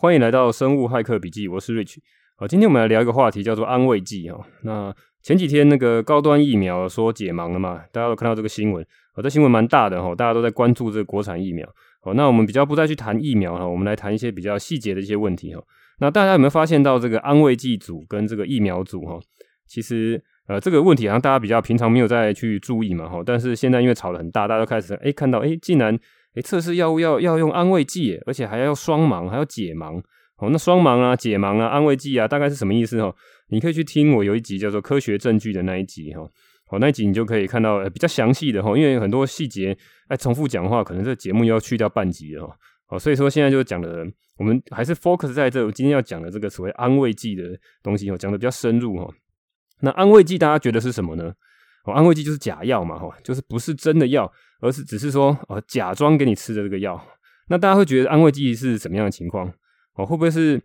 欢迎来到生物骇客笔记，我是 Rich。好，今天我们来聊一个话题，叫做安慰剂哈。那前几天那个高端疫苗说解盲了嘛？大家都看到这个新闻，好，这新闻蛮大的哈，大家都在关注这个国产疫苗。好，那我们比较不再去谈疫苗哈，我们来谈一些比较细节的一些问题哈。那大家有没有发现到这个安慰剂组跟这个疫苗组哈？其实呃这个问题好像大家比较平常没有再去注意嘛哈，但是现在因为炒得很大，大家都开始哎看到哎竟然。诶，测试药物要要用安慰剂，而且还要双盲，还要解盲。哦，那双盲啊、解盲啊、安慰剂啊，大概是什么意思？哈，你可以去听我有一集叫做《科学证据》的那一集，哈，好，那一集你就可以看到呃比较详细的哈，因为很多细节哎重复讲话，可能这个节目要去掉半集了哈。好，所以说现在就讲的，我们还是 focus 在这我今天要讲的这个所谓安慰剂的东西，哦，讲的比较深入哈。那安慰剂大家觉得是什么呢？哦，安慰剂就是假药嘛，哈，就是不是真的药。而是只是说，呃，假装给你吃的这个药，那大家会觉得安慰剂是怎么样的情况？哦，会不会是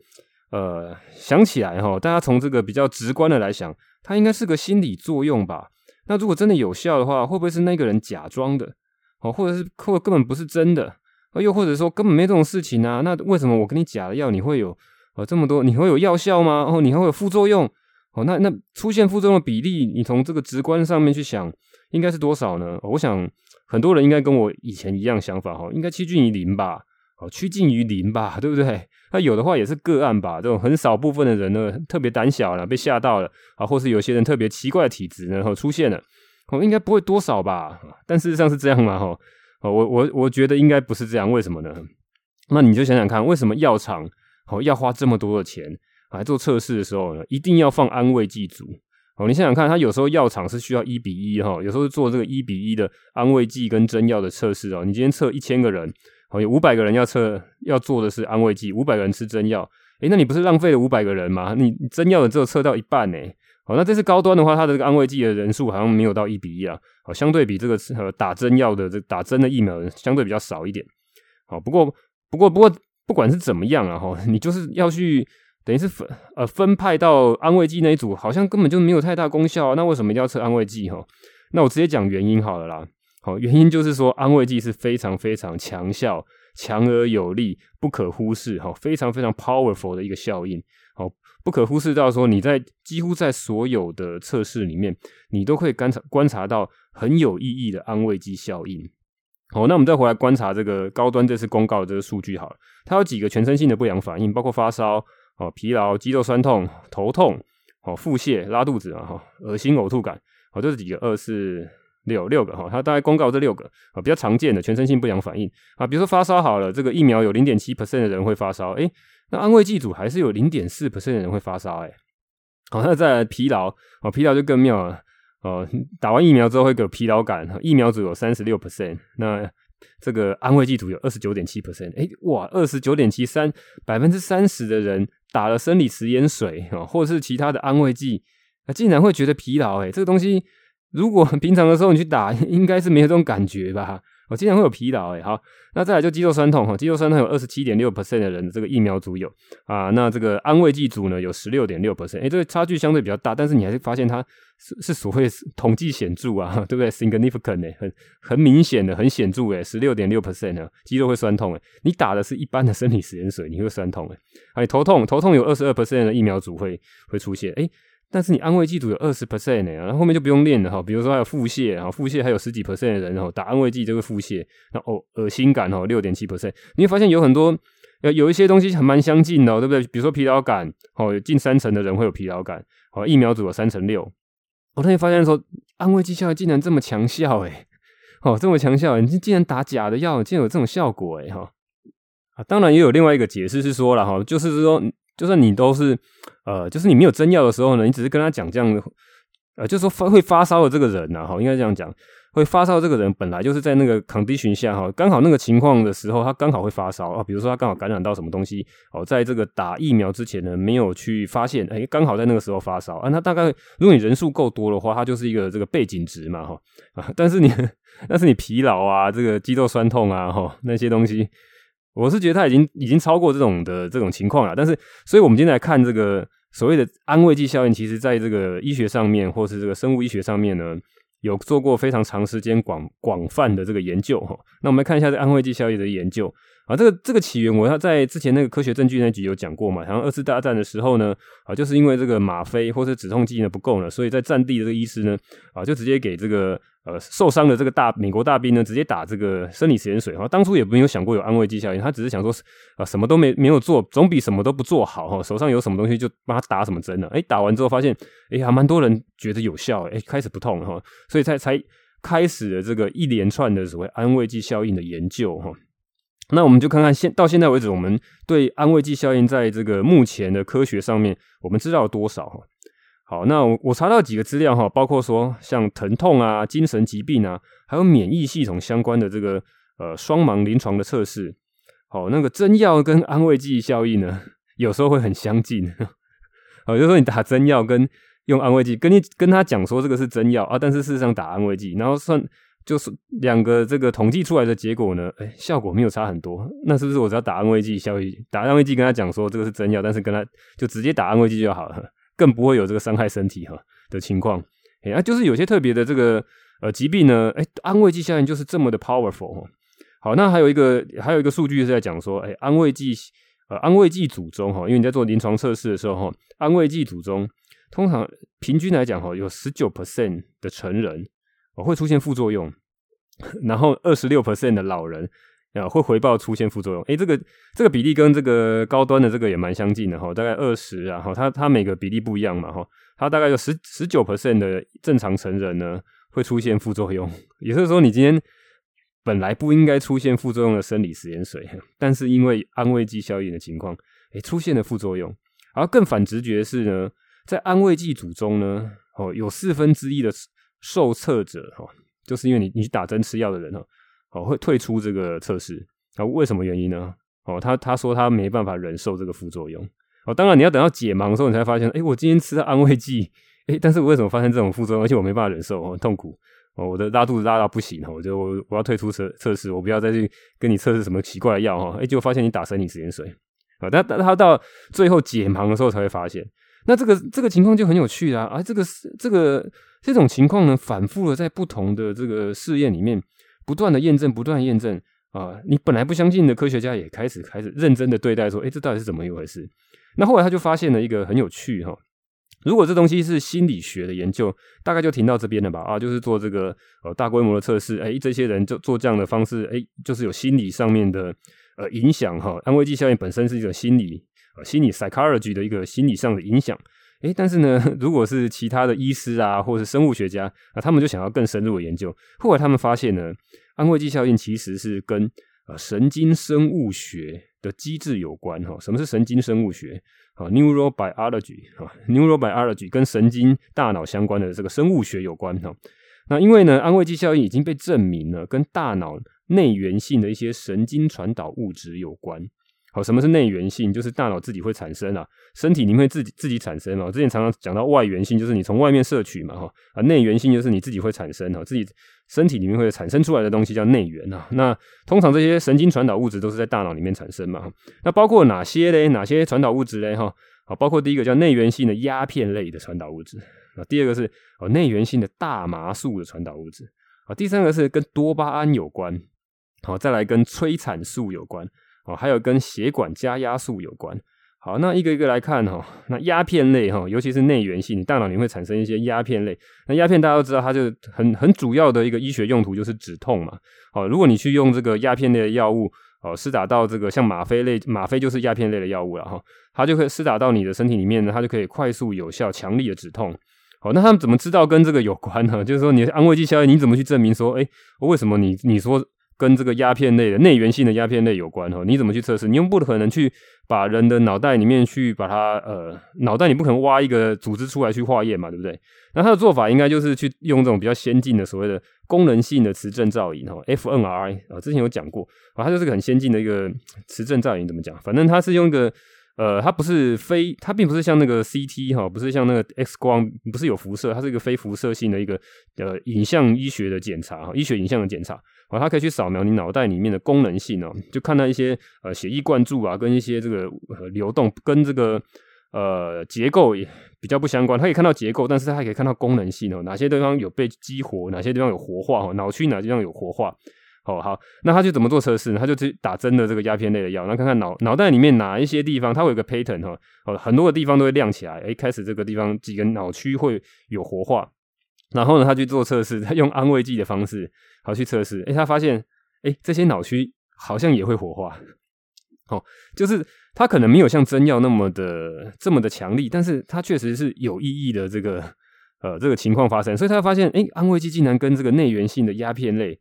呃想起来哈？大家从这个比较直观的来想，它应该是个心理作用吧？那如果真的有效的话，会不会是那个人假装的？哦，或者是或根本不是真的？又或者说根本没这种事情啊？那为什么我给你假的药，你会有呃这么多？你会有药效吗？哦，你还会有副作用？哦，那那出现副作用的比例，你从这个直观上面去想，应该是多少呢？我想。很多人应该跟我以前一样想法哈，应该趋近于零吧，哦，趋近于零吧，对不对？那有的话也是个案吧，这种很少部分的人呢，特别胆小了，被吓到了啊，或是有些人特别奇怪的体质呢，出现了，哦，应该不会多少吧？但事实上是这样吗？哈，哦，我我我觉得应该不是这样，为什么呢？那你就想想看，为什么药厂哦要花这么多的钱来做测试的时候呢，一定要放安慰剂组？哦，你想想看，他有时候药厂是需要一比一哈，有时候做这个一比一的安慰剂跟真药的测试哦。你今天测一千个人，哦，有五百个人要测，要做的是安慰剂，五百个人吃真药，诶，那你不是浪费了五百个人吗？你真药的只有测到一半呢。好，那这次高端的话，它的这个安慰剂的人数好像没有到一比一啊，好，相对比这个打真药的这打针的疫苗相对比较少一点。好，不过不过不过不管是怎么样啊哈，你就是要去。等于是分呃分派到安慰剂那一组，好像根本就没有太大功效。那为什么一定要测安慰剂哈？那我直接讲原因好了啦。好，原因就是说安慰剂是非常非常强效、强而有力、不可忽视哈，非常非常 powerful 的一个效应。好，不可忽视到说你在几乎在所有的测试里面，你都可以观察观察到很有意义的安慰剂效应。好，那我们再回来观察这个高端这次公告的这个数据好了，它有几个全身性的不良反应，包括发烧。哦，疲劳、肌肉酸痛、头痛、哦，腹泻、拉肚子啊，哈，恶心、呕吐感，哦，这是几个二四六六个哈，它大概公告这六个啊，比较常见的全身性不良反应啊，比如说发烧好了，这个疫苗有零点七 percent 的人会发烧，诶，那安慰剂组还是有零点四 percent 的人会发烧，诶，好，那再来疲劳，哦，疲劳就更妙了，哦，打完疫苗之后会有疲劳感，疫苗组有三十六 percent，那。这个安慰剂组有二十九点七 percent，哎，哇，二十九点七三，百分之三十的人打了生理食盐水啊，或者是其他的安慰剂，啊，竟然会觉得疲劳，哎，这个东西如果平常的时候你去打，应该是没有这种感觉吧？我经常会有疲劳，诶，好，那再来就肌肉酸痛哈，肌肉酸痛有二十七点六 percent 的人，这个疫苗组有啊，那这个安慰剂组呢有十六点六 percent，哎，这个差距相对比较大，但是你还是发现它是是所谓统计显著啊，对不对？significant 诶，很很明显的，很显著诶，十六点六 percent 呢，肌肉会酸痛诶，你打的是一般的生理食盐水，你会酸痛诶，哎，头痛头痛有二十二 percent 的疫苗组会会出现，诶。但是你安慰剂组有二十 percent 呢，然后后面就不用练了哈。比如说还有腹泻哈，腹泻还有十几 percent 的人哈，打安慰剂就会腹泻，然后恶心感哦，六点七 percent。你会发现有很多有一些东西还蛮相近的，对不对？比如说疲劳感，哦，有近三成的人会有疲劳感，哦，疫苗组有三成六。我突然发现说，安慰剂效竟然这么强效诶，哦，这么强效，你竟然打假的药，竟然有这种效果诶，哈啊，当然也有另外一个解释是说了哈，就是说。就算你都是，呃，就是你没有真药的时候呢，你只是跟他讲这样的，呃，就是说发会发烧的这个人呐，哈，应该这样讲，会发烧这个人本来就是在那个 condition 下哈，刚好那个情况的时候，他刚好会发烧啊，比如说他刚好感染到什么东西，哦，在这个打疫苗之前呢，没有去发现，哎，刚好在那个时候发烧啊，那大概如果你人数够多的话，它就是一个这个背景值嘛，哈，啊，但是你，但是你疲劳啊，这个肌肉酸痛啊，哈，那些东西。我是觉得他已经已经超过这种的这种情况了，但是，所以我们今天来看这个所谓的安慰剂效应，其实在这个医学上面，或是这个生物医学上面呢，有做过非常长时间广广泛的这个研究哈。那我们来看一下这安慰剂效应的研究啊，这个这个起源，我要在之前那个科学证据那集有讲过嘛。好像二次大战的时候呢，啊，就是因为这个吗啡或者止痛剂呢不够了，所以在战地的这个医师呢，啊，就直接给这个呃受伤的这个大美国大兵呢，直接打这个生理食盐水。哈，当初也没有想过有安慰剂效应，他只是想说啊，什么都没没有做，总比什么都不做好哈。手上有什么东西就帮他打什么针呢。哎，打完之后发现，哎，还蛮多人觉得有效，哎，开始不痛哈，所以才才开始了这个一连串的所谓安慰剂效应的研究哈。那我们就看看现到现在为止，我们对安慰剂效应在这个目前的科学上面，我们知道多少哈？好，那我我查到几个资料哈，包括说像疼痛啊、精神疾病啊，还有免疫系统相关的这个呃双盲临床的测试。好，那个针药跟安慰剂效应呢，有时候会很相近。好，就是说你打针药跟用安慰剂，跟你跟他讲说这个是针药啊，但是事实上打安慰剂，然后算。就是两个这个统计出来的结果呢，哎，效果没有差很多。那是不是我只要打安慰剂效益，打安慰剂跟他讲说这个是真药，但是跟他就直接打安慰剂就好了，更不会有这个伤害身体哈的情况。哎，啊，就是有些特别的这个呃疾病呢，哎，安慰剂效应就是这么的 powerful。好，那还有一个还有一个数据是在讲说，哎，安慰剂呃安慰剂组中哈，因为你在做临床测试的时候哈，安慰剂组中通常平均来讲哈，有十九 percent 的成人。哦，会出现副作用，然后二十六 percent 的老人啊会回报出现副作用。诶，这个这个比例跟这个高端的这个也蛮相近的哈，大概二十啊，哈，它它每个比例不一样嘛哈，它大概有十十九 percent 的正常成人呢会出现副作用，也就是说你今天本来不应该出现副作用的生理食盐水，但是因为安慰剂效应的情况，诶，出现了副作用。而更反直觉是呢，在安慰剂组中呢，哦，有四分之一的。受测者哈，就是因为你你去打针吃药的人哈，哦会退出这个测试啊？为什么原因呢？哦，他他说他没办法忍受这个副作用哦。当然你要等到解盲的时候，你才发现，哎，我今天吃了安慰剂，哎，但是我为什么发生这种副作用？而且我没办法忍受，很痛苦哦，我的拉肚子拉到不行，我就我我要退出测测试，我不要再去跟你测试什么奇怪的药哈。哎，结果发现你打生理食盐水啊，但但他到最后解盲的时候才会发现，那这个这个情况就很有趣啦啊，这个这个。这种情况呢，反复的在不同的这个试验里面不断的验证，不断验证啊，你本来不相信的科学家也开始开始认真的对待，说，诶，这到底是怎么一回事？那后来他就发现了一个很有趣哈，如果这东西是心理学的研究，大概就停到这边了吧？啊，就是做这个呃大规模的测试，诶，这些人就做这样的方式，诶，就是有心理上面的呃影响哈。安慰剂效应本身是一个心理心理 psychology 的一个心理上的影响。诶，但是呢，如果是其他的医师啊，或者是生物学家啊，他们就想要更深入的研究。后来他们发现呢，安慰剂效应其实是跟呃神经生物学的机制有关哈。什么是神经生物学？啊，neurobiology 啊，neurobiology 跟神经大脑相关的这个生物学有关哈。那因为呢，安慰剂效应已经被证明了跟大脑内源性的一些神经传导物质有关。好，什么是内源性？就是大脑自己会产生啊，身体里面会自己自己产生啊。我之前常常讲到外源性，就是你从外面摄取嘛，哈啊，内源性就是你自己会产生哈，自己身体里面会产生出来的东西叫内源啊。那通常这些神经传导物质都是在大脑里面产生嘛。那包括哪些嘞？哪些传导物质嘞？哈，好，包括第一个叫内源性的鸦片类的传导物质啊，第二个是哦内源性的大麻素的传导物质啊，第三个是跟多巴胺有关，好，再来跟催产素有关。哦，还有跟血管加压素有关。好，那一个一个来看哈。那鸦片类哈，尤其是内源性，大脑里会产生一些鸦片类。那鸦片大家都知道，它就很很主要的一个医学用途就是止痛嘛。好，如果你去用这个鸦片类的药物，哦，施打到这个像吗啡类，吗啡就是鸦片类的药物了哈，它就可以施打到你的身体里面呢，它就可以快速、有效、强力的止痛。好，那他们怎么知道跟这个有关呢？就是说，你的安慰剂效应，你怎么去证明说，哎，为什么你你说？跟这个鸦片类的内源性的鸦片类有关哈，你怎么去测试？你又不可能去把人的脑袋里面去把它呃，脑袋你不可能挖一个组织出来去化验嘛，对不对？那他的做法应该就是去用这种比较先进的所谓的功能性的磁振造影哈，f n r i 啊，之前有讲过啊，它就是个很先进的一个磁振造影，怎么讲？反正它是用一个。呃，它不是非，它并不是像那个 CT 哈，不是像那个 X 光，不是有辐射，它是一个非辐射性的一个呃影像医学的检查哈，医学影像的检查，哦，它可以去扫描你脑袋里面的功能性哦，就看到一些呃血液灌注啊，跟一些这个流动跟这个呃结构也比较不相关，它可以看到结构，但是它还可以看到功能性哦，哪些地方有被激活，哪些地方有活化哈，脑区哪些地方有活化。哦，好，那他就怎么做测试呢？他就去打针的这个鸦片类的药，那看看脑脑袋里面哪一些地方，它会有个 pattern 哈，哦，很多个地方都会亮起来，诶，开始这个地方几个脑区会有活化，然后呢，他去做测试，他用安慰剂的方式好去测试，诶，他发现，诶，这些脑区好像也会活化，哦，就是他可能没有像真药那么的这么的强力，但是它确实是有意义的这个呃这个情况发生，所以他发现，诶，安慰剂竟然跟这个内源性的鸦片类。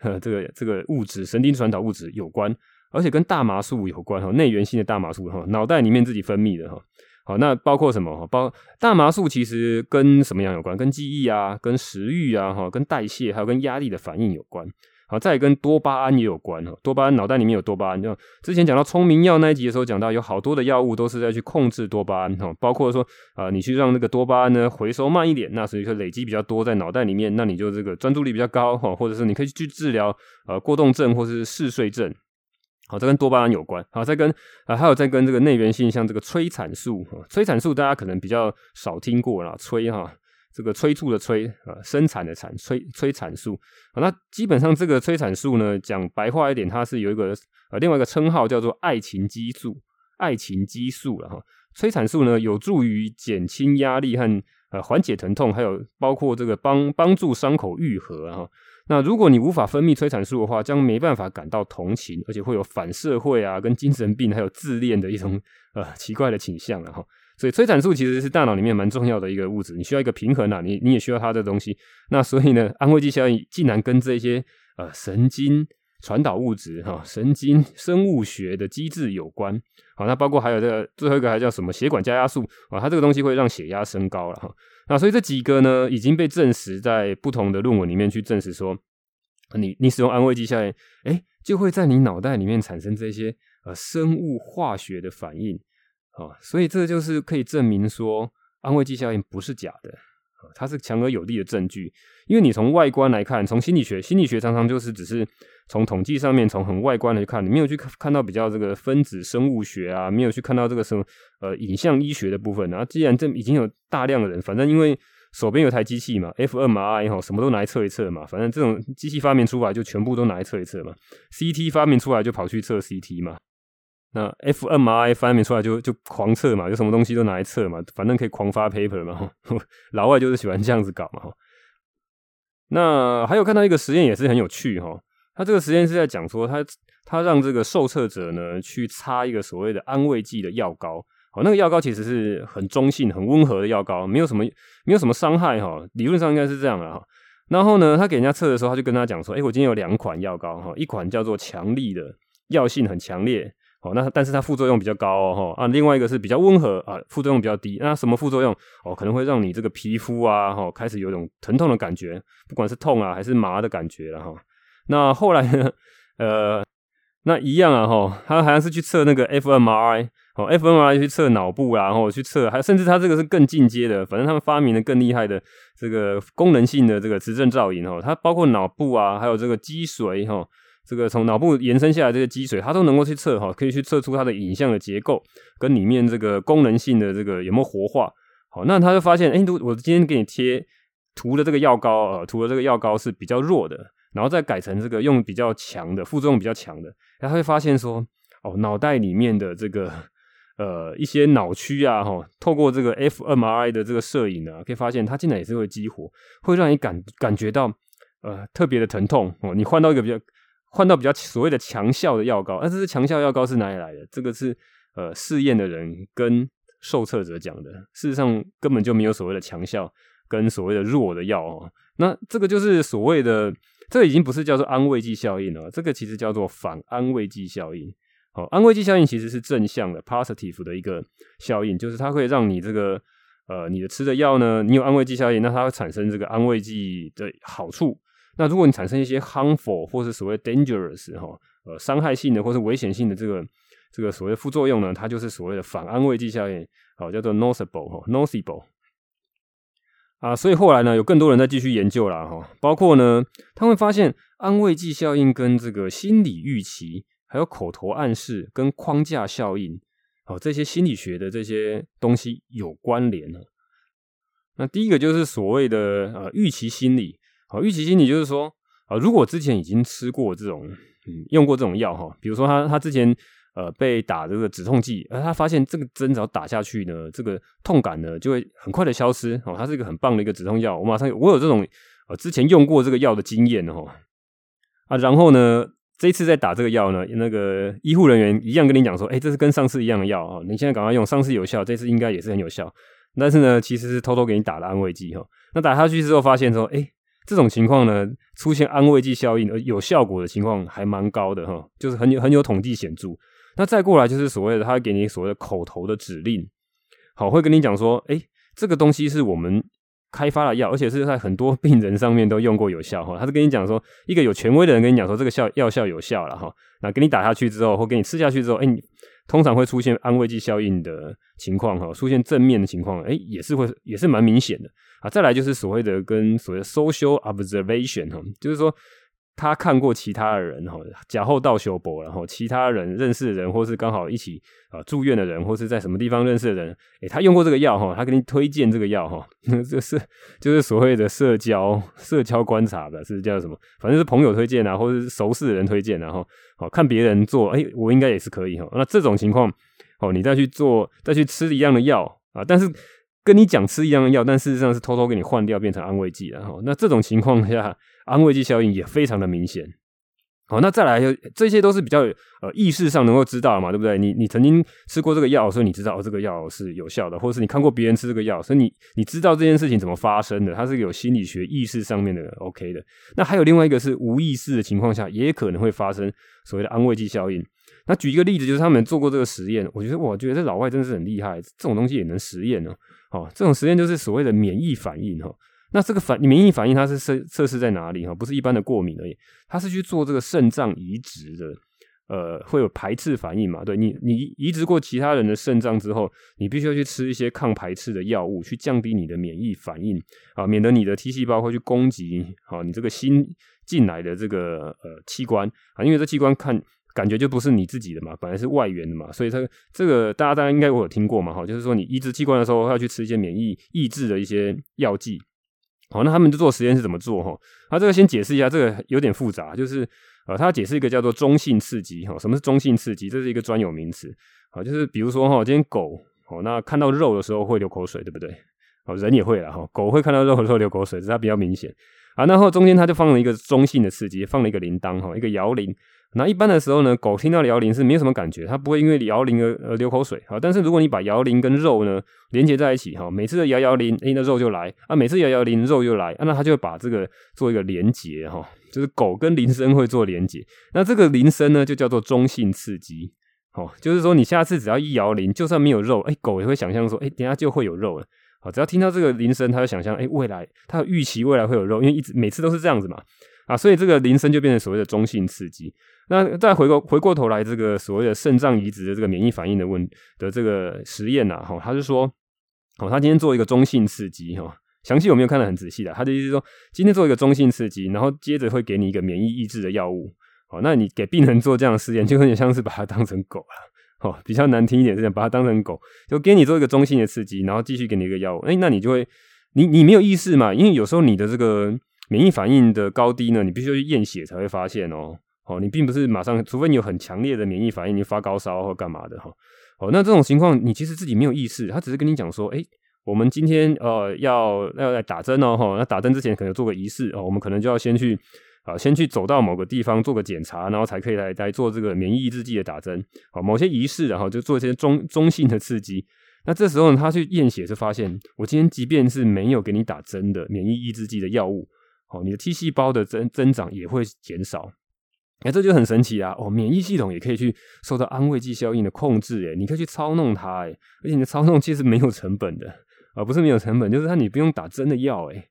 呃，这个这个物质，神经传导物质有关，而且跟大麻素有关哈，内源性的大麻素哈，脑袋里面自己分泌的哈。好，那包括什么？包大麻素其实跟什么样有关？跟记忆啊，跟食欲啊，哈，跟代谢，还有跟压力的反应有关。好，再跟多巴胺也有关哈。多巴胺脑袋里面有多巴胺，就之前讲到聪明药那一集的时候讲到，有好多的药物都是在去控制多巴胺哈，包括说啊、呃，你去让那个多巴胺呢回收慢一点，那所以说累积比较多在脑袋里面，那你就这个专注力比较高哈，或者是你可以去治疗呃过动症或者是嗜睡症。好，这跟多巴胺有关。好，再跟啊、还有再跟这个内源性，像这个催产素，催产素大家可能比较少听过啦，催哈。这个催促的催啊，生产的产，催催产素好，那基本上这个催产素呢，讲白话一点，它是有一个呃另外一个称号叫做爱情激素，爱情激素了哈。催产素呢，有助于减轻压力和呃缓解疼痛，还有包括这个帮帮助伤口愈合哈。那如果你无法分泌催产素的话，将没办法感到同情，而且会有反社会啊，跟精神病还有自恋的一种呃奇怪的倾向了哈。所以催产素其实是大脑里面蛮重要的一个物质，你需要一个平衡啊，你你也需要它的东西。那所以呢，安慰剂效应竟然跟这些呃神经传导物质哈、神经生物学的机制有关。好，那包括还有这个最后一个还叫什么血管加压素啊，它这个东西会让血压升高了哈。那所以这几个呢已经被证实在不同的论文里面去证实说，你你使用安慰剂效应，哎，就会在你脑袋里面产生这些呃生物化学的反应。啊，所以这就是可以证明说安慰剂效应不是假的，它是强而有力的证据。因为你从外观来看，从心理学，心理学常常就是只是从统计上面，从很外观来看，你没有去看看到比较这个分子生物学啊，没有去看到这个什么呃影像医学的部分。然后既然这已经有大量的人，反正因为手边有台机器嘛，fMRI 哈，什么都拿来测一测嘛，反正这种机器发明出来就全部都拿来测一测嘛，CT 发明出来就跑去测 CT 嘛。那 fMRI 发明出来就就狂测嘛，有什么东西都拿来测嘛，反正可以狂发 paper 嘛。老外就是喜欢这样子搞嘛。那还有看到一个实验也是很有趣哈，他这个实验是在讲说他他让这个受测者呢去擦一个所谓的安慰剂的药膏，好，那个药膏其实是很中性、很温和的药膏，没有什么没有什么伤害哈，理论上应该是这样的哈。然后呢，他给人家测的时候，他就跟他讲说，哎，我今天有两款药膏哈，一款叫做强力的，药性很强烈。哦，那但是它副作用比较高哦，啊，另外一个是比较温和啊，副作用比较低。那什么副作用？哦，可能会让你这个皮肤啊，哈，开始有一种疼痛的感觉，不管是痛啊还是麻的感觉了哈。那后来呢，呃，那一样啊，哈，他好像是去测那个 fMRI，哦，fMRI 去测脑部啊，然后去测，还甚至他这个是更进阶的，反正他们发明了更厉害的这个功能性的这个磁振造影哦，它包括脑部啊，还有这个脊髓哈。这个从脑部延伸下来这些积水，它都能够去测哈，可以去测出它的影像的结构跟里面这个功能性的这个有没有活化。好，那他就发现，哎，我今天给你贴涂的这个药膏啊，涂的这个药膏是比较弱的，然后再改成这个用比较强的，副作用比较强的，然后他会发现说，哦，脑袋里面的这个呃一些脑区啊，哈，透过这个 fMRI 的这个摄影呢，可以发现它竟然也是会激活，会让你感感觉到呃特别的疼痛哦，你换到一个比较。换到比较所谓的强效的药膏，那这是强效药膏是哪里来的？这个是呃试验的人跟受测者讲的。事实上根本就没有所谓的强效跟所谓的弱的药哦。那这个就是所谓的，这已经不是叫做安慰剂效应了，这个其实叫做反安慰剂效应。好，安慰剂效应其实是正向的 positive 的一个效应，就是它会让你这个呃你的吃的药呢，你有安慰剂效应，那它会产生这个安慰剂的好处。那如果你产生一些 harmful 或是所谓 dangerous 哈，呃，伤害性的或是危险性的这个这个所谓副作用呢，它就是所谓的反安慰剂效应，好，叫做 nocebo 哈，nocebo 啊，所以后来呢，有更多人在继续研究了哈，包括呢，他会发现安慰剂效应跟这个心理预期，还有口头暗示跟框架效应，好，这些心理学的这些东西有关联。那第一个就是所谓的呃预期心理。好，预期心理就是说，啊，如果之前已经吃过这种，嗯，用过这种药哈，比如说他他之前呃被打这个止痛剂，而他发现这个针只要打下去呢，这个痛感呢就会很快的消失哦，它是一个很棒的一个止痛药，我马上我有这种呃之前用过这个药的经验哦，啊，然后呢。这次在打这个药呢，那个医护人员一样跟你讲说，哎，这是跟上次一样的药啊，你现在赶快用，上次有效，这次应该也是很有效。但是呢，其实是偷偷给你打了安慰剂哈。那打下去之后发现说，哎，这种情况呢，出现安慰剂效应而有效果的情况还蛮高的哈，就是很有很有统计显著。那再过来就是所谓的他给你所谓的口头的指令，好，会跟你讲说，哎，这个东西是我们。开发了药，而且是在很多病人上面都用过有效哈。他是跟你讲说，一个有权威的人跟你讲说这个效药效有效了哈。那给你打下去之后，或给你吃下去之后，哎，你通常会出现安慰剂效应的情况哈，出现正面的情况，哎，也是会也是蛮明显的啊。再来就是所谓的跟所谓的 social observation 哈，就是说。他看过其他的人哈，假后到修博，然后其他人认识的人，或是刚好一起啊住院的人，或是在什么地方认识的人，诶，他用过这个药哈，他给你推荐这个药哈，这是就是所谓的社交社交观察的，是叫什么？反正是朋友推荐啊，或者是熟识的人推荐，然后好看别人做，诶，我应该也是可以哈。那这种情况，哦，你再去做，再去吃一样的药啊，但是跟你讲吃一样的药，但事实上是偷偷给你换掉，变成安慰剂了哈。那这种情况下。安慰剂效应也非常的明显，好，那再来，这些都是比较呃意识上能够知道的嘛，对不对？你你曾经吃过这个药，所以你知道这个药是有效的，或者是你看过别人吃这个药，所以你你知道这件事情怎么发生的，它是有心理学意识上面的 OK 的。那还有另外一个是无意识的情况下，也可能会发生所谓的安慰剂效应。那举一个例子，就是他们做过这个实验，我觉得我觉得这老外真的是很厉害，这种东西也能实验哦。这种实验就是所谓的免疫反应哈。那这个反免疫反应它是测测试在哪里哈？不是一般的过敏而已，它是去做这个肾脏移植的，呃，会有排斥反应嘛？对，你你移植过其他人的肾脏之后，你必须要去吃一些抗排斥的药物，去降低你的免疫反应啊，免得你的 T 细胞会去攻击啊你这个新进来的这个呃器官啊，因为这器官看感觉就不是你自己的嘛，本来是外源的嘛，所以这个这个大家大家应该我有听过嘛哈，就是说你移植器官的时候要去吃一些免疫抑制的一些药剂。好，那他们就做实验是怎么做哈？他这个先解释一下，这个有点复杂，就是呃，他解释一个叫做中性刺激哈。什么是中性刺激？这是一个专有名词。好，就是比如说哈，今天狗哦，那看到肉的时候会流口水，对不对？哦，人也会了哈，狗会看到肉的时候流口水，这它比较明显。啊，然后中间他就放了一个中性的刺激，放了一个铃铛哈，一个摇铃。那一般的时候呢，狗听到摇铃是没有什么感觉，它不会因为摇铃而呃流口水。好，但是如果你把摇铃跟肉呢连接在一起哈，每次的摇摇铃，哎，那肉就来啊；每次摇摇铃，肉就来。那它就会把这个做一个连接哈，就是狗跟铃声会做连接。那这个铃声呢，就叫做中性刺激。哦，就是说你下次只要一摇铃，就算没有肉，哎，狗也会想象说，哎，等下就会有肉了。好，只要听到这个铃声，它就想象，哎，未来它预期未来会有肉，因为一直每次都是这样子嘛。啊，所以这个铃声就变成所谓的中性刺激。那再回过回过头来，这个所谓的肾脏移植的这个免疫反应的问的这个实验呐，哈，他是说，哦，他今天做一个中性刺激，哈，详细我没有看得很仔细的，他的意思说，今天做一个中性刺激，然后接着会给你一个免疫抑制的药物，好，那你给病人做这样的实验，就有点像是把它当成狗了，哦，比较难听一点是这样，把它当成狗，就给你做一个中性的刺激，然后继续给你一个药物，哎，那你就会，你你没有意识嘛，因为有时候你的这个。免疫反应的高低呢，你必须要去验血才会发现哦。哦，你并不是马上，除非你有很强烈的免疫反应，你发高烧或干嘛的哈。哦，那这种情况你其实自己没有意识，他只是跟你讲说，诶，我们今天呃要要来打针哦，哈，那打针之前可能做个仪式哦，我们可能就要先去啊，先去走到某个地方做个检查，然后才可以来来做这个免疫抑制剂的打针。好，某些仪式然后就做一些中中性的刺激。那这时候呢，他去验血就发现，我今天即便是没有给你打针的免疫抑制剂的药物。哦，你的 T 细胞的增增长也会减少，哎，这就很神奇啊！哦，免疫系统也可以去受到安慰剂效应的控制，哎，你可以去操弄它，哎，而且你的操弄其实没有成本的，而不是没有成本，就是它你不用打针的药，哎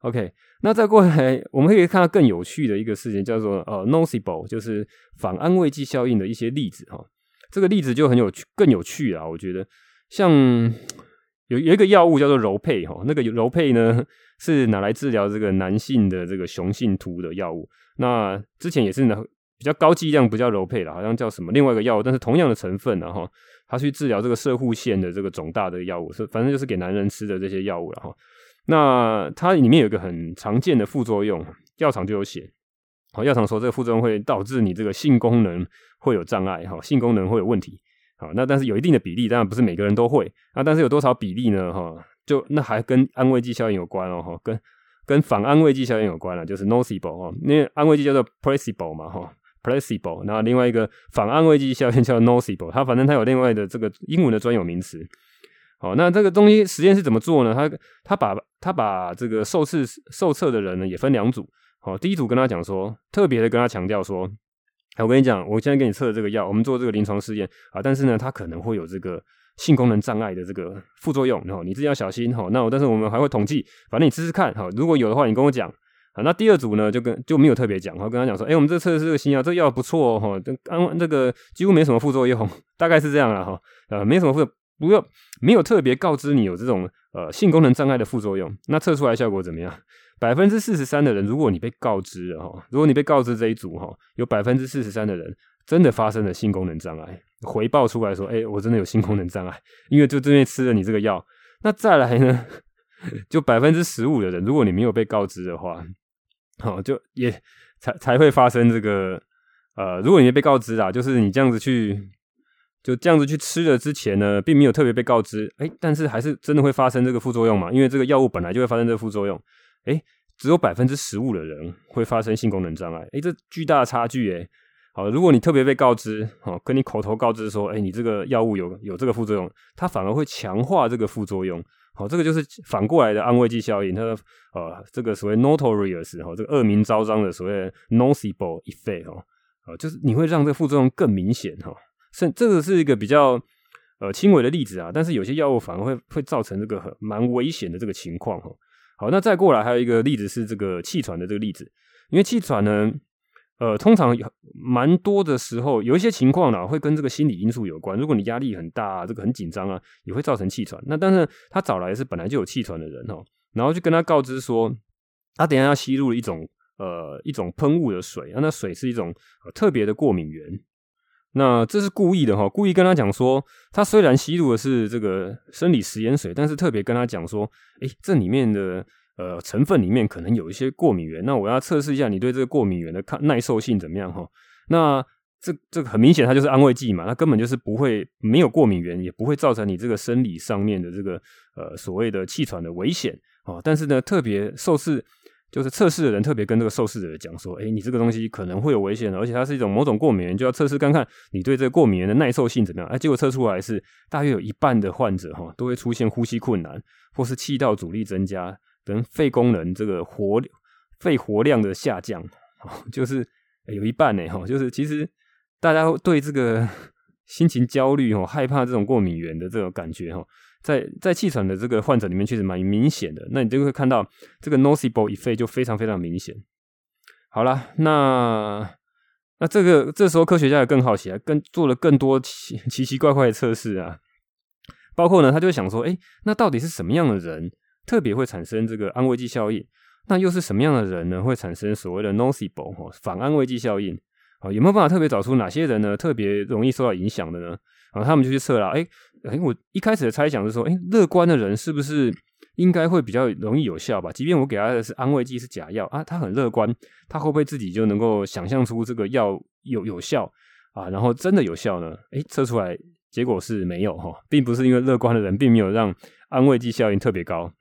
，OK，那再过来，我们可以看到更有趣的一个事情，叫做呃，nocebo，就是反安慰剂效应的一些例子哈。这个例子就很有趣，更有趣啊，我觉得像有有一个药物叫做柔沛哈，那个柔沛呢。是拿来治疗这个男性的这个雄性秃的药物。那之前也是呢，比较高剂量，不叫柔沛了，好像叫什么另外一个药物，但是同样的成分，然后他去治疗这个射护腺的这个肿大的药物，是反正就是给男人吃的这些药物了哈。那它里面有一个很常见的副作用，药厂就有写，好，药厂说这个副作用会导致你这个性功能会有障碍，哈，性功能会有问题。好，那但是有一定的比例，当然不是每个人都会。啊但是有多少比例呢？哈，就那还跟安慰剂效应有关哦，哈，跟跟反安慰剂效应有关了，就是 nocebo 哈，因为安慰剂叫做 placebo 嘛，哈，placebo，然后另外一个反安慰剂效应叫 nocebo，它反正它有另外的这个英文的专有名词。好，那这个东西实验是怎么做呢？他他把他把这个受试受测的人呢也分两组。好，第一组跟他讲说，特别的跟他强调说。我跟你讲，我现在给你测的这个药，我们做这个临床试验啊，但是呢，它可能会有这个性功能障碍的这个副作用，然后你自己要小心哈。那我但是我们还会统计，反正你试试看哈。如果有的话，你跟我讲。啊，那第二组呢，就跟就没有特别讲，然后跟他讲说，哎，我们这测的是这个新药，这药不错哦哈，安这个几乎没什么副作用，大概是这样了哈。呃，没什么副，不要没有特别告知你有这种呃性功能障碍的副作用，那测出来效果怎么样？百分之四十三的人，如果你被告知了哈，如果你被告知这一组哈，有百分之四十三的人真的发生了性功能障碍，回报出来说，哎、我真的有性功能障碍，因为就这边吃了你这个药。那再来呢，就百分之十五的人，如果你没有被告知的话，好，就也才才会发生这个，呃，如果你被告知啊，就是你这样子去，就这样子去吃了之前呢，并没有特别被告知，哎、但是还是真的会发生这个副作用嘛，因为这个药物本来就会发生这个副作用。哎，只有百分之十五的人会发生性功能障碍，哎，这巨大的差距，哎，好，如果你特别被告知，哦，跟你口头告知说，哎，你这个药物有有这个副作用，它反而会强化这个副作用，好，这个就是反过来的安慰剂效应，它的呃，这个所谓 notorious 哈，这个恶名昭彰的所谓 nocebo effect 哈，啊，就是你会让这个副作用更明显哈，是这个是一个比较呃轻微的例子啊，但是有些药物反而会会造成这个很蛮危险的这个情况哈。好，那再过来还有一个例子是这个气喘的这个例子，因为气喘呢，呃，通常蛮多的时候有一些情况呢，会跟这个心理因素有关。如果你压力很大啊，这个很紧张啊，也会造成气喘。那但是他找来是本来就有气喘的人哈，然后就跟他告知说，他等一下要吸入一种呃一种喷雾的水，那水是一种特别的过敏原。那这是故意的哈，故意跟他讲说，他虽然吸入的是这个生理食盐水，但是特别跟他讲说，诶，这里面的呃成分里面可能有一些过敏原，那我要测试一下你对这个过敏原的抗耐受性怎么样哈。那这这个很明显，它就是安慰剂嘛，它根本就是不会没有过敏原，也不会造成你这个生理上面的这个呃所谓的气喘的危险啊。但是呢，特别受试。就是测试的人特别跟这个受试者讲说：“诶，你这个东西可能会有危险，而且它是一种某种过敏原，就要测试看看你对这个过敏原的耐受性怎么样。”哎，结果测出来是大约有一半的患者哈都会出现呼吸困难，或是气道阻力增加等肺功能这个活肺活量的下降。就是有一半呢哈，就是其实大家对这个心情焦虑哈，害怕这种过敏原的这种感觉哈。在在气喘的这个患者里面，确实蛮明显的。那你就会看到这个 n o c i b l e effect 就非常非常明显。好了，那那这个这时候科学家也更好奇啊，更做了更多奇奇奇怪怪的测试啊。包括呢，他就想说，诶，那到底是什么样的人特别会产生这个安慰剂效应？那又是什么样的人呢，会产生所谓的 nocebo 哈反安慰剂效应？啊，有没有办法特别找出哪些人呢，特别容易受到影响的呢？啊，他们就去测了，诶诶，我一开始的猜想是说，诶，乐观的人是不是应该会比较容易有效吧？即便我给他的是安慰剂，是假药啊，他很乐观，他会不会自己就能够想象出这个药有有效啊？然后真的有效呢？诶，测出来结果是没有哈，并不是因为乐观的人并没有让安慰剂效应特别高，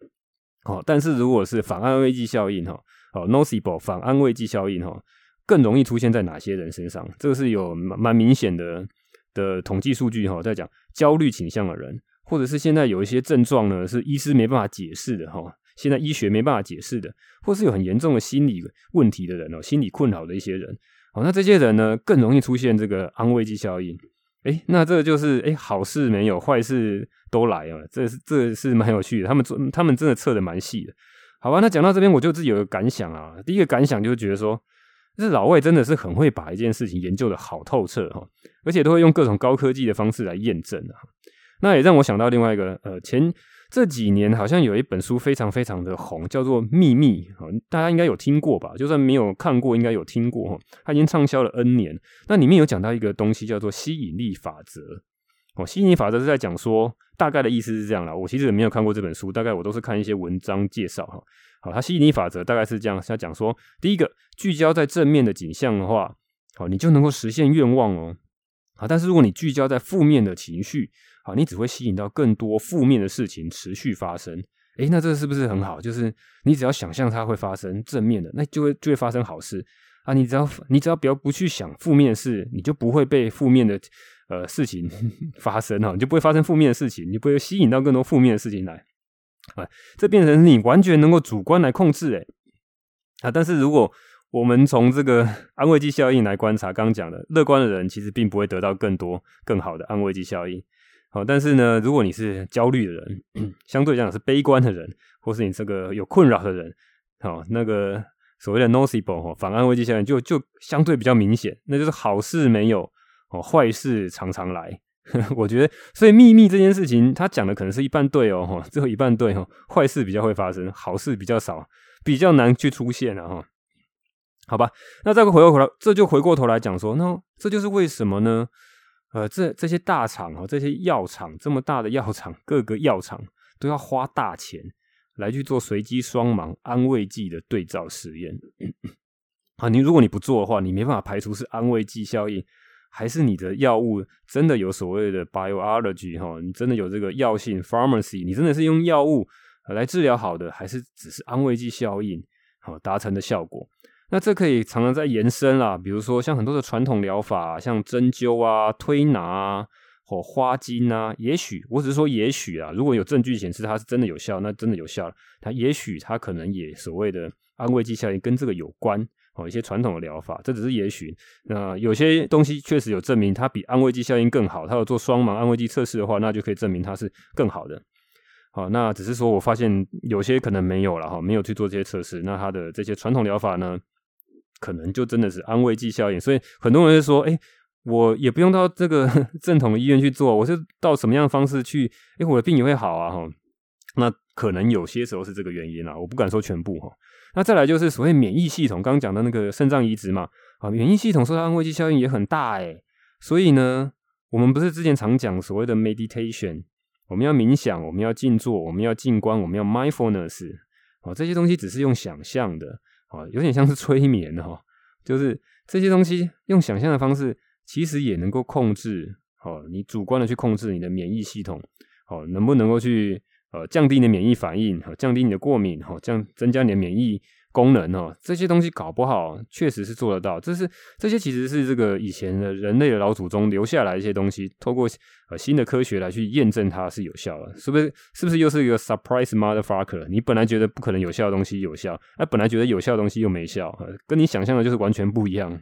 哦，但是如果是反安慰剂效应哈，哦，nocebo 反安慰剂效应哈，更容易出现在哪些人身上？这个是有蛮明显的。的统计数据哈，在讲焦虑倾向的人，或者是现在有一些症状呢，是医师没办法解释的哈，现在医学没办法解释的，或是有很严重的心理问题的人哦，心理困扰的一些人，哦，那这些人呢，更容易出现这个安慰剂效应，诶，那这就是诶，好事没有，坏事都来啊，这是这是蛮有趣的，他们做他们真的测得蛮细的，好吧，那讲到这边，我就自己有个感想啊，第一个感想就是觉得说。这老外真的是很会把一件事情研究得好透彻哈，而且都会用各种高科技的方式来验证啊。那也让我想到另外一个，呃，前这几年好像有一本书非常非常的红，叫做《秘密》哈，大家应该有听过吧？就算没有看过，应该有听过哈。它已经畅销了 N 年。那里面有讲到一个东西叫做吸引力法则哦，吸引力法则是在讲说，大概的意思是这样啦。我其实也没有看过这本书，大概我都是看一些文章介绍哈。好，它吸引力法则大概是这样，它讲说，第一个聚焦在正面的景象的话，好，你就能够实现愿望哦。好，但是如果你聚焦在负面的情绪，好，你只会吸引到更多负面的事情持续发生。诶，那这是不是很好？就是你只要想象它会发生正面的，那就会就会发生好事啊。你只要你只要不要不去想负面的事，你就不会被负面的呃事情 发生哈，你就不会发生负面的事情，你不会吸引到更多负面的事情来啊。这变成你完全能够主观来控制诶啊。但是如果我们从这个安慰剂效应来观察，刚刚讲的乐观的人其实并不会得到更多更好的安慰剂效应。好，但是呢，如果你是焦虑的人，相对讲是悲观的人，或是你这个有困扰的人，好，那个所谓的 nocebo 哈，反安慰剂效应就就相对比较明显，那就是好事没有，哦，坏事常常来。我觉得，所以秘密这件事情，他讲的可能是一半对哦，哈，最后一半对哦，坏事比较会发生，好事比较少，比较难去出现了哈。好吧，那再回过头来，这就回过头来讲说，那这就是为什么呢？呃，这这些大厂哦，这些药厂这么大的药厂，各个药厂都要花大钱来去做随机双盲安慰剂的对照实验。啊，你如果你不做的话，你没办法排除是安慰剂效应，还是你的药物真的有所谓的 biology 哈，你真的有这个药性 pharmacy，你真的是用药物来治疗好的，还是只是安慰剂效应好达成的效果？那这可以常常在延伸啦，比如说像很多的传统疗法，像针灸啊、推拿啊、或花精啊，也许我只是说也许啊，如果有证据显示它是真的有效，那真的有效。它也许它可能也所谓的安慰剂效应跟这个有关哦，一些传统的疗法，这只是也许。那有些东西确实有证明它比安慰剂效应更好，它有做双盲安慰剂测试的话，那就可以证明它是更好的。好，那只是说我发现有些可能没有了哈，没有去做这些测试，那它的这些传统疗法呢？可能就真的是安慰剂效应，所以很多人就说：“哎，我也不用到这个 正统的医院去做，我是到什么样的方式去？哎，我的病也会好啊！”哈，那可能有些时候是这个原因啦，我不敢说全部哈。那再来就是所谓免疫系统，刚刚讲的那个肾脏移植嘛，啊，免疫系统受到安慰剂效应也很大哎。所以呢，我们不是之前常讲所谓的 meditation，我们要冥想，我们要静坐，我们要静观，我们要 mindfulness，哦，这些东西只是用想象的。哦，有点像是催眠哈，就是这些东西用想象的方式，其实也能够控制，哦，你主观的去控制你的免疫系统，哦，能不能够去呃降低你的免疫反应，好，降低你的过敏，好，降增加你的免疫。功能哦，这些东西搞不好确实是做得到。这是这些其实是这个以前的人类的老祖宗留下来一些东西，透过呃新的科学来去验证它是有效的，是不是？是不是又是一个 surprise motherfucker？你本来觉得不可能有效的东西有效，哎，本来觉得有效的东西又没效，跟你想象的就是完全不一样。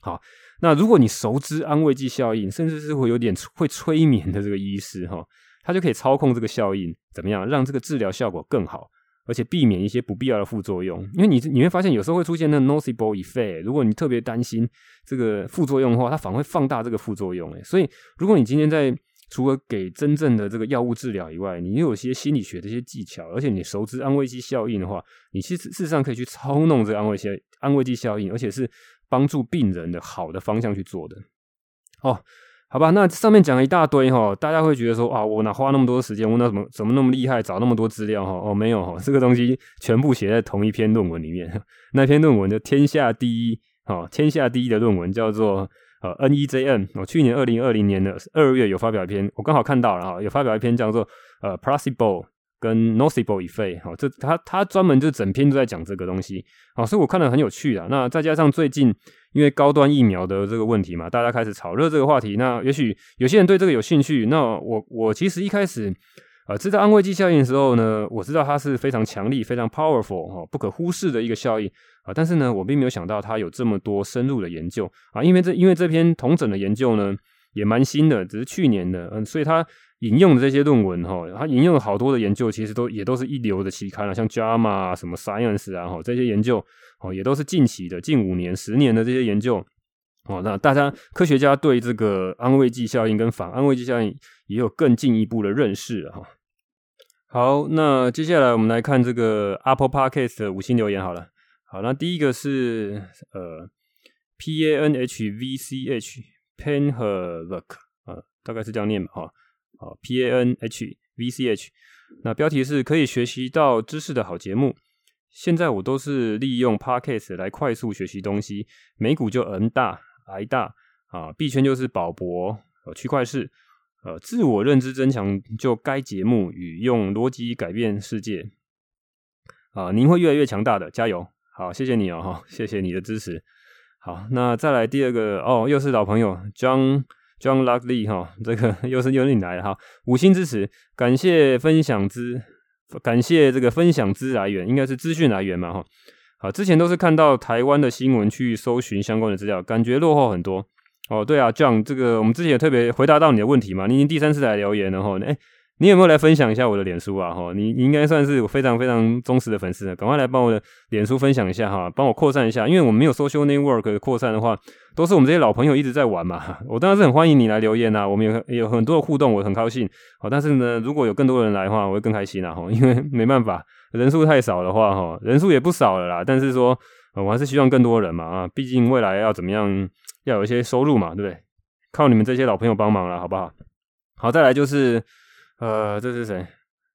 好，那如果你熟知安慰剂效应，甚至是会有点会催眠的这个医师哈，他就可以操控这个效应，怎么样让这个治疗效果更好？而且避免一些不必要的副作用，因为你你会发现有时候会出现那个 nocebo effect。如果你特别担心这个副作用的话，它反而会放大这个副作用。诶，所以如果你今天在除了给真正的这个药物治疗以外，你又有些心理学的一些技巧，而且你熟知安慰剂效应的话，你其实事实上可以去操弄这个安慰剂安慰剂效应，而且是帮助病人的好的方向去做的。哦。好吧，那上面讲了一大堆哈，大家会觉得说啊，我哪花那么多时间，我那怎么怎么那么厉害，找那么多资料哈？哦，没有哈，这个东西全部写在同一篇论文里面。那篇论文的天下第一，哈，天下第一的论文叫做呃 N E J N 我去年二零二零年的二月有发表一篇，我刚好看到了哈，有发表一篇叫做呃 p l a c i b l e 跟 Nocebo effect，好，这他他专门就整篇都在讲这个东西，好，所以我看了很有趣啊。那再加上最近因为高端疫苗的这个问题嘛，大家开始炒热这个话题。那也许有些人对这个有兴趣。那我我其实一开始呃知道安慰剂效应的时候呢，我知道它是非常强力、非常 powerful 哈，不可忽视的一个效应啊。但是呢，我并没有想到它有这么多深入的研究啊。因为这因为这篇同整的研究呢也蛮新的，只是去年的，嗯，所以它。引用的这些论文哈，他引用了好多的研究，其实都也都是一流的期刊了，像 JAMA 啊、什么 Science 啊，哈，这些研究哦也都是近期的，近五年、十年的这些研究哦。那大家科学家对这个安慰剂效应跟反安慰剂效应也有更进一步的认识哈。好，那接下来我们来看这个 Apple Podcast 的五星留言好了。好，那第一个是呃 P A N H V C H Panherlock 啊，大概是这样念吧哈。啊，P A N H V C H，那标题是可以学习到知识的好节目。现在我都是利用 Podcast 来快速学习东西，美股就 N 大、I 大啊，币圈就是宝博、呃区块势，呃，自我认知增强就该节目与用逻辑改变世界啊，您会越来越强大的，加油！好，谢谢你哦，哈，谢谢你的支持。好，那再来第二个哦，又是老朋友 John John Lucky 哈，这个 又是又是你来了哈，五星支持，感谢分享之。感谢这个分享资来源，应该是资讯来源嘛，哈。好，之前都是看到台湾的新闻去搜寻相关的资料，感觉落后很多。哦，对啊，John，这个我们之前也特别回答到你的问题嘛，你已经第三次来留言了哈。诶你有没有来分享一下我的脸书啊？哈，你应该算是我非常非常忠实的粉丝，赶快来帮我的脸书分享一下哈，帮我扩散一下，因为我们没有 social network 扩散的话，都是我们这些老朋友一直在玩嘛。我当然是很欢迎你来留言呐，我们有有很多的互动，我很高兴。好，但是呢，如果有更多人来的话，我会更开心啦。哈，因为没办法，人数太少的话，哈，人数也不少了啦。但是说，我还是希望更多人嘛啊，毕竟未来要怎么样，要有一些收入嘛，对不对？靠你们这些老朋友帮忙了，好不好？好，再来就是。呃，这是谁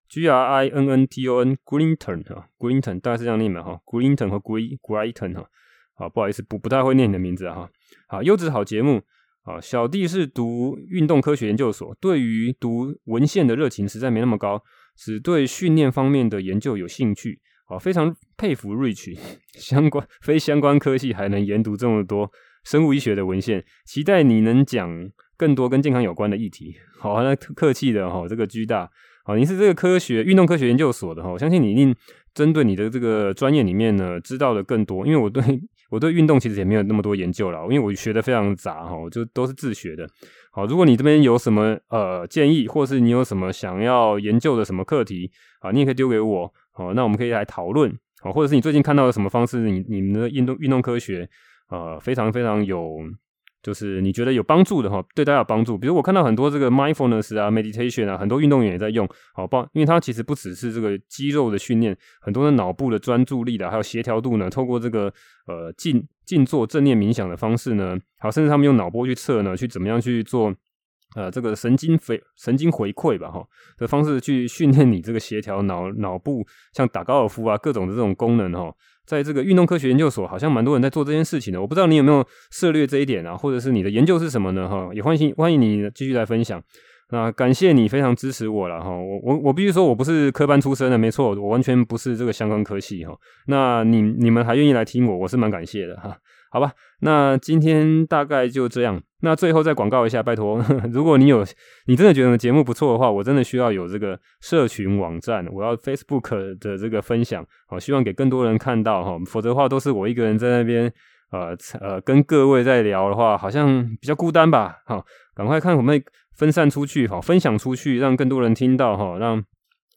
？G R I N N T O N Grinton 哈，Grinton 大概是这样念的哈，Grinton 和 Gri Grinton 哈，好，不好意思，不不太会念你的名字哈。好，优质好节目啊，小弟是读运动科学研究所，对于读文献的热情实在没那么高，只对训练方面的研究有兴趣。好，非常佩服 Rich，相关非相关科系还能研读这么多生物医学的文献，期待你能讲。更多跟健康有关的议题，好，那客气的哈，这个居大，好，你是这个科学运动科学研究所的哈，我相信你一定针对你的这个专业里面呢，知道的更多。因为我对我对运动其实也没有那么多研究了，因为我学的非常杂哈，就都是自学的。好，如果你这边有什么呃建议，或是你有什么想要研究的什么课题，啊，你也可以丢给我，好，那我们可以来讨论，好，或者是你最近看到的什么方式，你你们的运动运动科学，呃，非常非常有。就是你觉得有帮助的哈，对大家有帮助。比如我看到很多这个 mindfulness 啊，meditation 啊，很多运动员也在用，好帮，因为它其实不只是这个肌肉的训练，很多的脑部的专注力的，还有协调度呢。透过这个呃静静坐正念冥想的方式呢，好，甚至他们用脑波去测呢，去怎么样去做呃这个神经回神经回馈吧哈的方式去训练你这个协调脑脑部，像打高尔夫啊各种的这种功能哈。在这个运动科学研究所，好像蛮多人在做这件事情的。我不知道你有没有涉猎这一点啊，或者是你的研究是什么呢？哈，也欢迎欢迎你继续来分享。那感谢你非常支持我了哈。我我我必须说我不是科班出身的，没错，我完全不是这个相关科系哈。那你你们还愿意来听我，我是蛮感谢的哈。好吧，那今天大概就这样。那最后再广告一下，拜托，如果你有你真的觉得节目不错的话，我真的需要有这个社群网站，我要 Facebook 的这个分享，好，希望给更多人看到哈。否则的话，都是我一个人在那边，呃呃，跟各位在聊的话，好像比较孤单吧。好，赶快看我们分散出去，好，分享出去，让更多人听到哈，让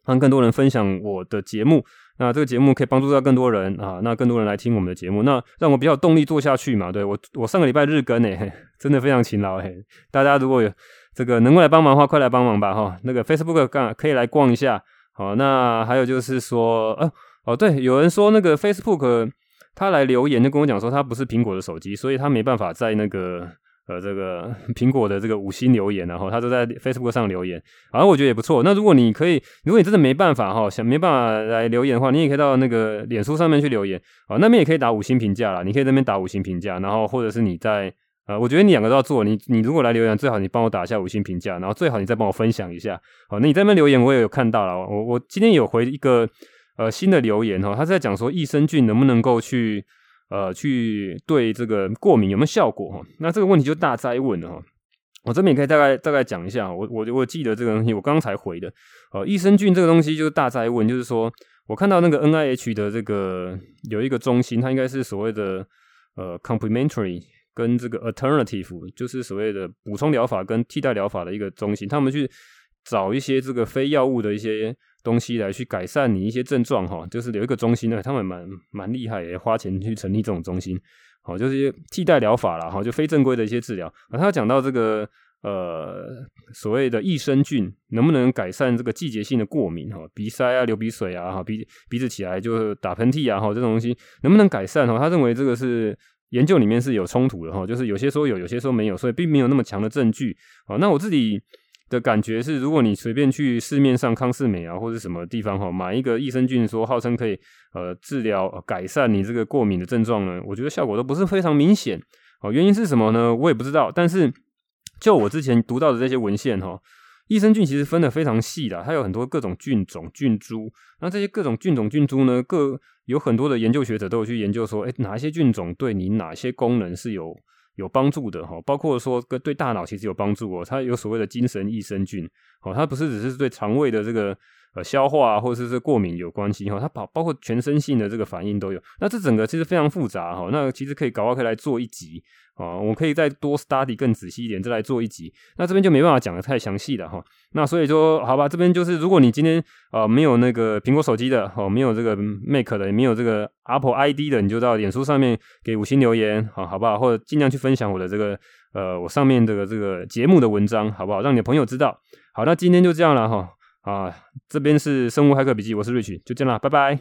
让更多人分享我的节目。那这个节目可以帮助到更多人啊，那更多人来听我们的节目，那让我比较有动力做下去嘛。对，我，我上个礼拜日更诶，真的非常勤劳诶。大家如果有这个能够来帮忙的话，快来帮忙吧哈。那个 Facebook 干可以来逛一下。好，那还有就是说，呃、哦对，有人说那个 Facebook 他来留言就跟我讲说他不是苹果的手机，所以他没办法在那个。呃，这个苹果的这个五星留言，然后他都在 Facebook 上留言，反正我觉得也不错。那如果你可以，如果你真的没办法哈，想没办法来留言的话，你也可以到那个脸书上面去留言，好，那边也可以打五星评价啦。你可以在那边打五星评价，然后或者是你在呃，我觉得你两个都要做。你你如果来留言，最好你帮我打一下五星评价，然后最好你再帮我分享一下。好，那你在那边留言，我也有看到了。我我今天有回一个呃新的留言哈，他是在讲说益生菌能不能够去。呃，去对这个过敏有没有效果哈？那这个问题就大哉问了哈。我这边也可以大概大概讲一下，我我我记得这个东西，我刚刚才回的。呃，益生菌这个东西就是大哉问，就是说我看到那个 NIH 的这个有一个中心，它应该是所谓的呃 complementary 跟这个 alternative，就是所谓的补充疗法跟替代疗法的一个中心，他们去找一些这个非药物的一些。东西来去改善你一些症状哈，就是有一个中心呢，他们蛮蛮厉害，也花钱去成立这种中心，好，就是一些替代疗法啦，哈，就非正规的一些治疗。啊，他讲到这个呃所谓的益生菌能不能改善这个季节性的过敏哈，鼻塞啊、流鼻水啊、哈鼻鼻子起来就打喷嚏啊，哈这种东西能不能改善哈？他认为这个是研究里面是有冲突的哈，就是有些说有，有些说没有，所以并没有那么强的证据。好，那我自己。的感觉是，如果你随便去市面上康是美啊或者什么地方哈买一个益生菌，说号称可以呃治疗、改善你这个过敏的症状呢，我觉得效果都不是非常明显。哦，原因是什么呢？我也不知道。但是就我之前读到的这些文献哈，益生菌其实分得非常细的，它有很多各种菌种、菌株。那这些各种菌种、菌株呢，各有很多的研究学者都有去研究说，诶，哪些菌种对你哪些功能是有有帮助的哈？包括说跟对大脑其实有帮助哦，它有所谓的精神益生菌哦，它不是只是对肠胃的这个。呃，消化，或者是过敏有关系哈，它包包括全身性的这个反应都有。那这整个其实非常复杂哈，那其实可以搞，可以来做一集啊，我可以再多 study 更仔细一点，再来做一集。那这边就没办法讲得太详细了哈。那所以说，好吧，这边就是如果你今天啊没有那个苹果手机的，哦，没有这个 Mac 的，也没有这个 Apple ID 的，你就到脸书上面给五星留言，好，好不好？或者尽量去分享我的这个呃我上面这个这个节目的文章，好不好？让你的朋友知道。好，那今天就这样了哈。啊，这边是生物骇客笔记，我是 Rich，就这样啦，拜拜。